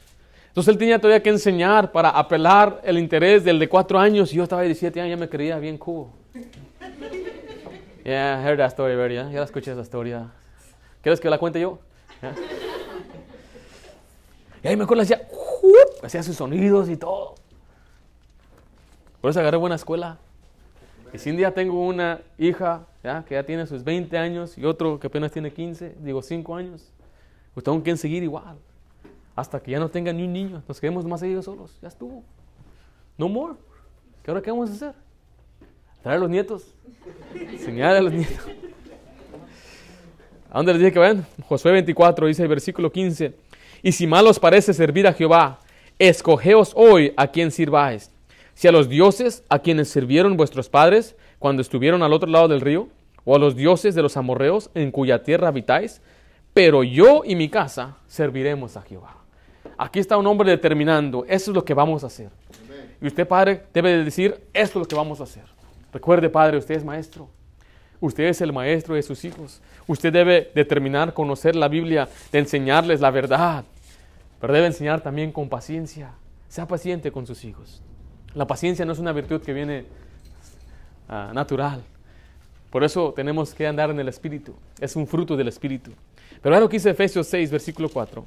Entonces él tenía todavía que enseñar para apelar el interés del de 4 años y yo estaba de 17 años, ya me creía bien cool. Yeah, I heard that story already, ¿eh? ya escuché esa historia. ¿Quieres que la cuente yo? Y ahí me acuerdo, ¡jup! Hacía sus sonidos y todo. Por eso agarré buena escuela. Y si un día tengo una hija ¿ya? que ya tiene sus 20 años y otro que apenas tiene 15, digo 5 años, pues tengo que seguir igual. Hasta que ya no tenga ni un niño, nos quedemos más ellos solos. Ya estuvo. No more. ¿Qué ahora qué vamos a hacer? Traer a los nietos. Enseñar a los nietos. ¿A dónde les dije que vayan? Josué 24 dice el versículo 15. Y si mal os parece servir a Jehová, escogeos hoy a quien sirváis. Si a los dioses a quienes sirvieron vuestros padres cuando estuvieron al otro lado del río, o a los dioses de los amorreos en cuya tierra habitáis, pero yo y mi casa serviremos a Jehová. Aquí está un hombre determinando, eso es lo que vamos a hacer. Y usted, padre, debe de decir, esto es lo que vamos a hacer. Recuerde, padre, usted es maestro. Usted es el maestro de sus hijos. Usted debe determinar, conocer la Biblia, de enseñarles la verdad. Pero debe enseñar también con paciencia. Sea paciente con sus hijos. La paciencia no es una virtud que viene ah, natural. Por eso tenemos que andar en el Espíritu. Es un fruto del Espíritu. Pero ahora lo que dice Efesios 6, versículo 4.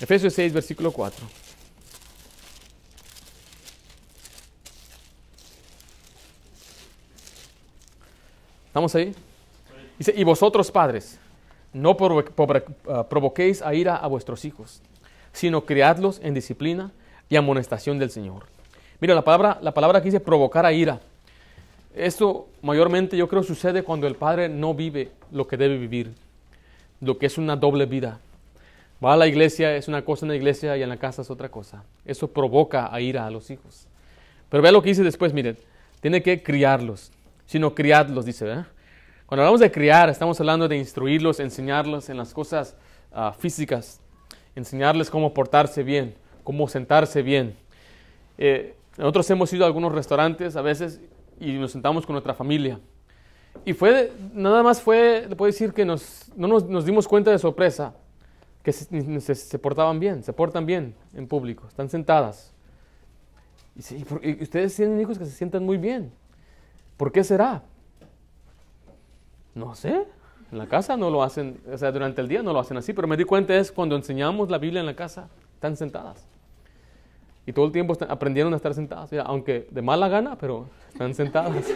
Efesios 6, versículo 4. ¿Estamos ahí? Dice, y vosotros padres, no ah, provoquéis a ira a vuestros hijos, sino criadlos en disciplina y amonestación del Señor. Mira, la palabra, la palabra aquí dice provocar a ira. Esto mayormente yo creo sucede cuando el padre no vive lo que debe vivir, lo que es una doble vida. Va a la iglesia, es una cosa en la iglesia y en la casa es otra cosa. Eso provoca a ira a los hijos. Pero vea lo que dice después, miren, tiene que criarlos, sino criadlos, dice, ¿verdad? Cuando hablamos de criar, estamos hablando de instruirlos, enseñarlos en las cosas ah, físicas, enseñarles cómo portarse bien, cómo sentarse bien. Eh, nosotros hemos ido a algunos restaurantes a veces y nos sentamos con nuestra familia. Y fue, nada más fue, le puedo decir que nos, no nos, nos dimos cuenta de sorpresa, que se, se- se portaban bien, se portan bien en público, están sentadas. Y, sí, ¿y por- y ustedes tienen hijos que se sientan muy bien. ¿Por qué será? No sé. En la casa no lo hacen, o sea, durante el día no lo hacen así, pero me di cuenta es cuando enseñamos la Biblia en la casa, están sentadas. Y todo el tiempo aprendieron a estar sentadas, ya, aunque de mala gana, pero están sentadas.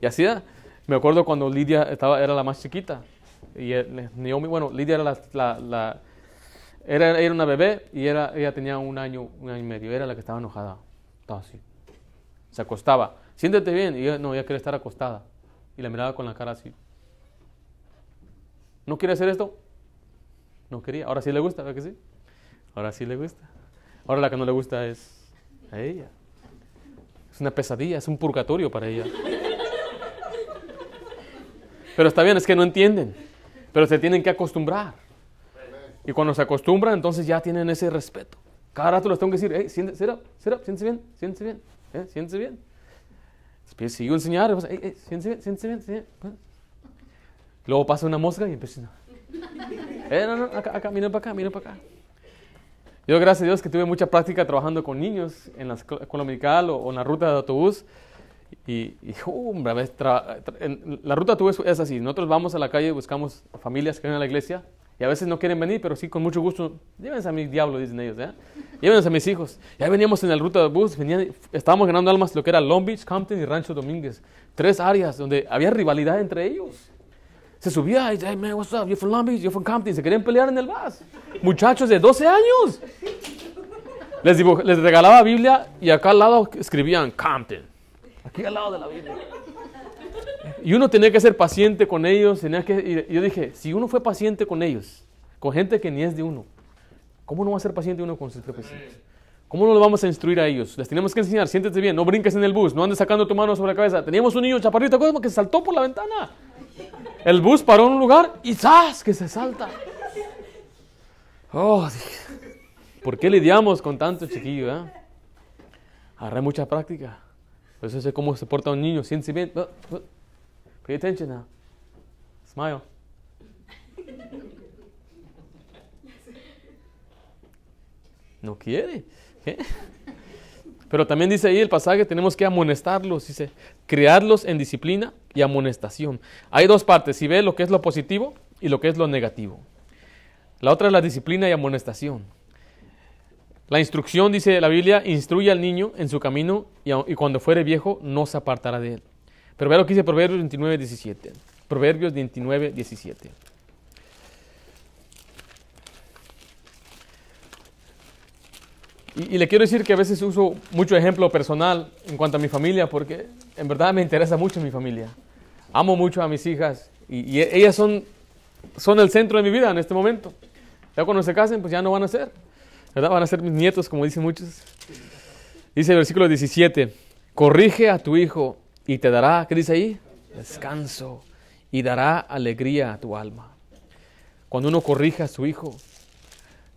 Y así. Me acuerdo cuando Lidia estaba, era la más chiquita. Y Naomi, bueno, Lidia era la- era, era una bebé y era, ella tenía un año, un año y medio. Era la que estaba enojada. Estaba así. Se acostaba. Siéntete bien. Y ella, no, ella quería estar acostada. Y la miraba con la cara así. ¿No quiere hacer esto? No quería. Ahora sí le gusta, ¿verdad que sí? Ahora sí le gusta. Ahora la que no le gusta es a ella. Es una pesadilla, es un purgatorio para ella. Pero está bien, es que no entienden. Pero se tienen que acostumbrar. Y cuando se acostumbran, entonces ya tienen ese respeto. Cada rato les tengo que decir, hey, siéntese bien, siéntese bien, eh, siéntese bien. Después sigo a enseñar, pues, hey, hey, siéntese bien, siéntese bien, siéntese bien. Luego pasa una mosca y empieza, eh, no, no, acá, acá, miren para acá, miren para acá. Yo, gracias a Dios, que tuve mucha práctica trabajando con niños en la escuela dominical o, o en la ruta de autobús. Y, y hombre, a veces en- la ruta de autobús es así. Nosotros vamos a la calle, buscamos familias que vienen a la iglesia y a veces no quieren venir, pero sí con mucho gusto. Llévense a mi diablo, dicen ellos. ¿eh? Llévense a mis hijos. Ya veníamos en la ruta de venían- estábamos ganando almas lo que era Long Beach, Compton y Rancho Domínguez. Tres áreas donde había rivalidad entre ellos. Se subía y hey man, what's up? You're from Long Beach, you're from Compton. Se querían pelear en el bus. Muchachos de 12 años. Les, dibuj- les regalaba Biblia y acá al lado escribían Compton. Aquí al lado de la Biblia. Y uno tenía que ser paciente con ellos. Tenía que, y yo dije, si uno fue paciente con ellos, con gente que ni es de uno, ¿cómo no va a ser paciente uno con sus hijos? ¿Cómo no le vamos a instruir a ellos? Les tenemos que enseñar, siéntete bien, no brinques en el bus, no andes sacando tu mano sobre la cabeza. Teníamos un niño chaparrito, ¿te acuerdas? que saltó por la ventana. El bus paró en un lugar y ¡zas! que se salta. Oh, ¿por qué lidiamos con tanto chiquillo? Eh? Agarré mucha práctica. Por eso sé cómo se porta un niño. Siéntese bien. Pay attention now. Smile. No quiere. Pero también dice ahí el pasaje, tenemos que amonestarlos, dice, criarlos en disciplina y amonestación. Hay dos partes, si ve lo que es lo positivo y lo que es lo negativo. La otra es la disciplina y amonestación. La instrucción, dice la Biblia, instruye al niño en su camino y cuando fuere viejo no se apartará de él. Pero vea lo que dice Proverbios 29, 17. Proverbios 29, 17. Y, le quiero decir que a veces uso mucho ejemplo personal en cuanto a mi familia, porque en verdad me interesa mucho mi familia. Amo mucho a mis hijas y, y ellas son, son el centro de mi vida en este momento. Ya cuando se casen, pues ya no van a ser. ¿verdad? Van a ser mis nietos, como dicen muchos. Dice el versículo 17, corrige a tu hijo y te dará, ¿qué dice ahí? Descanso y dará alegría a tu alma. Cuando uno corrige a su hijo,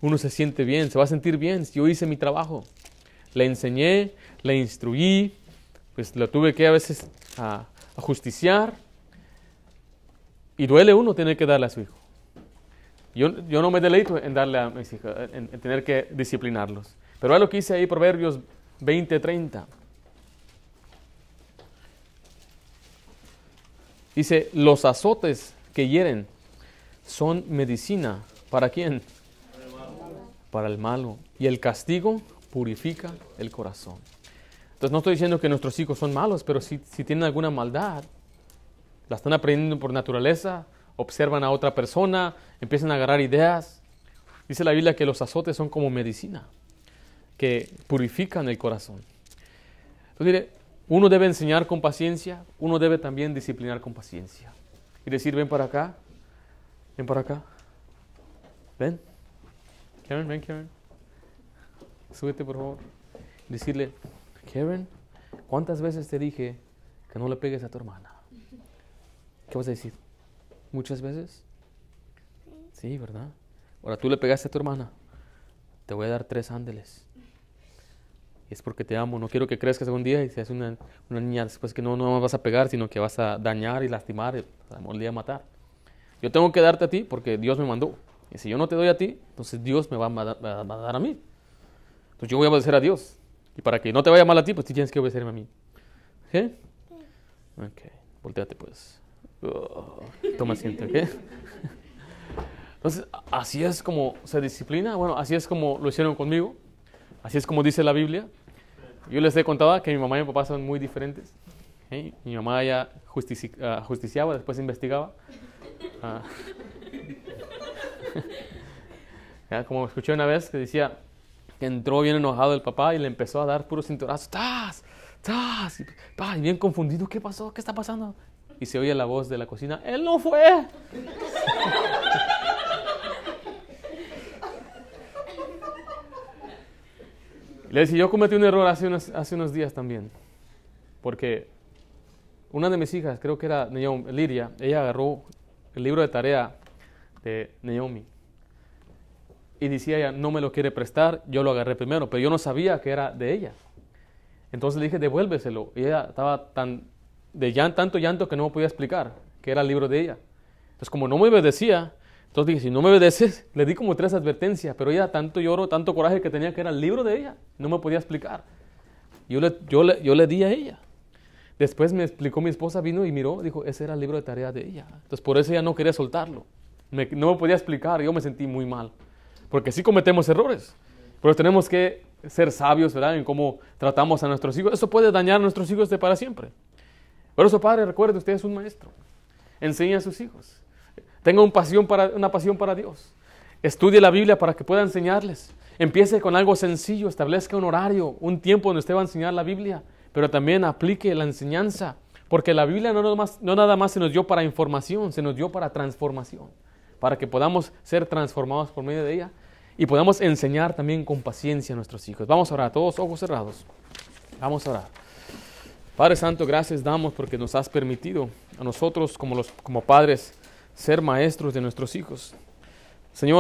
uno se siente bien, se va a sentir bien. Yo hice mi trabajo, le enseñé, le instruí, pues lo tuve que a veces a, a justiciar. Y duele uno tener que darle a su hijo. Yo, yo no me deleito en darle a mis hijos, en, en tener que disciplinarlos. Pero es lo que dice ahí Proverbios 20, 30. Dice, los azotes que hieren son medicina. ¿Para quién? Para el malo. Y el castigo purifica el corazón. Entonces no estoy diciendo que nuestros hijos son malos, pero si, si tienen alguna maldad, la están aprendiendo por naturaleza, observan a otra persona, empiezan a agarrar ideas. Dice la Biblia que los azotes son como medicina, que purifican el corazón. Entonces, uno debe enseñar con paciencia, uno debe también disciplinar con paciencia. Y decir, ven para acá, ven para acá, ven. Karen, ven, Karen. Súbete, por favor. Decirle, Karen, ¿cuántas veces te dije que no le pegues a tu hermana? ¿Qué vas a decir? ¿Muchas veces? Sí, ¿verdad? Ahora tú le pegaste a tu hermana. Te voy a dar tres ándeles. Es porque te amo. No quiero que crezcas un día y seas una, una niña después que no, no vas a pegar, sino que vas a dañar y lastimar y un día matar. Yo tengo que darte a ti porque Dios me mandó. Y si yo no te doy a ti, entonces Dios me va a, va a dar a mí. Entonces yo voy a obedecer a Dios. Y para que no te vaya mal a ti, pues tú tienes que obedecerme a mí. ¿Ok? Ok. Volteate pues. Oh, toma asiento, ¿ok? Entonces, así es como se disciplina. Bueno, así es como lo hicieron conmigo. Así es como dice la Biblia. Yo les he contado que mi mamá y mi papá son muy diferentes. ¿okay? Mi mamá ya uh, justiciaba, después investigaba. Ya, como escuché una vez que decía entró bien enojado el papá y le empezó a dar puros cinturazos. ¡Tas! ¡Tas! Y bien confundido. ¿Qué pasó? ¿Qué está pasando? Y se oye la voz de la cocina. ¡Él no fue! Le decía, yo cometí un error hace unos, días también. Porque una de mis hijas, creo que era Naomi, Lidia, ella agarró el libro de tarea de Naomi. Y decía ella, no me lo quiere prestar, yo lo agarré primero, pero yo no sabía que era de ella. Entonces le dije, devuélveselo. Y ella estaba tan de tanto llanto que no me podía explicar que era el libro de ella. Entonces, como no me obedecía, entonces dije, si no me obedeces, le di como tres advertencias, pero ella tanto lloró, tanto coraje que tenía que era el libro de ella, no me podía explicar. Yo le, yo le, yo le di a ella. Después me explicó mi esposa, vino y miró, dijo, ese era el libro de tarea de ella. Entonces por eso ella no quería soltarlo. No me podía explicar, yo me sentí muy mal. Porque sí cometemos errores, pero tenemos que ser sabios, ¿verdad? En cómo tratamos a nuestros hijos. Eso puede dañar a nuestros hijos de para siempre. Por eso, padre, recuerde, usted es un maestro. Enseña a sus hijos. Tenga pasión para, una pasión para Dios. Estudie la Biblia para que pueda enseñarles. Empiece con algo sencillo, establezca un horario, un tiempo donde usted va a enseñar la Biblia, pero también aplique la enseñanza, porque la Biblia no, más, no nada más se nos dio para información, se nos dio para transformación, para que podamos ser transformados por medio de ella y podamos enseñar también con paciencia a nuestros hijos. Vamos a orar, todos ojos cerrados. Vamos a orar. Padre Santo, gracias damos porque nos has permitido a nosotros como, los, como padres ser maestros de nuestros hijos. Señor,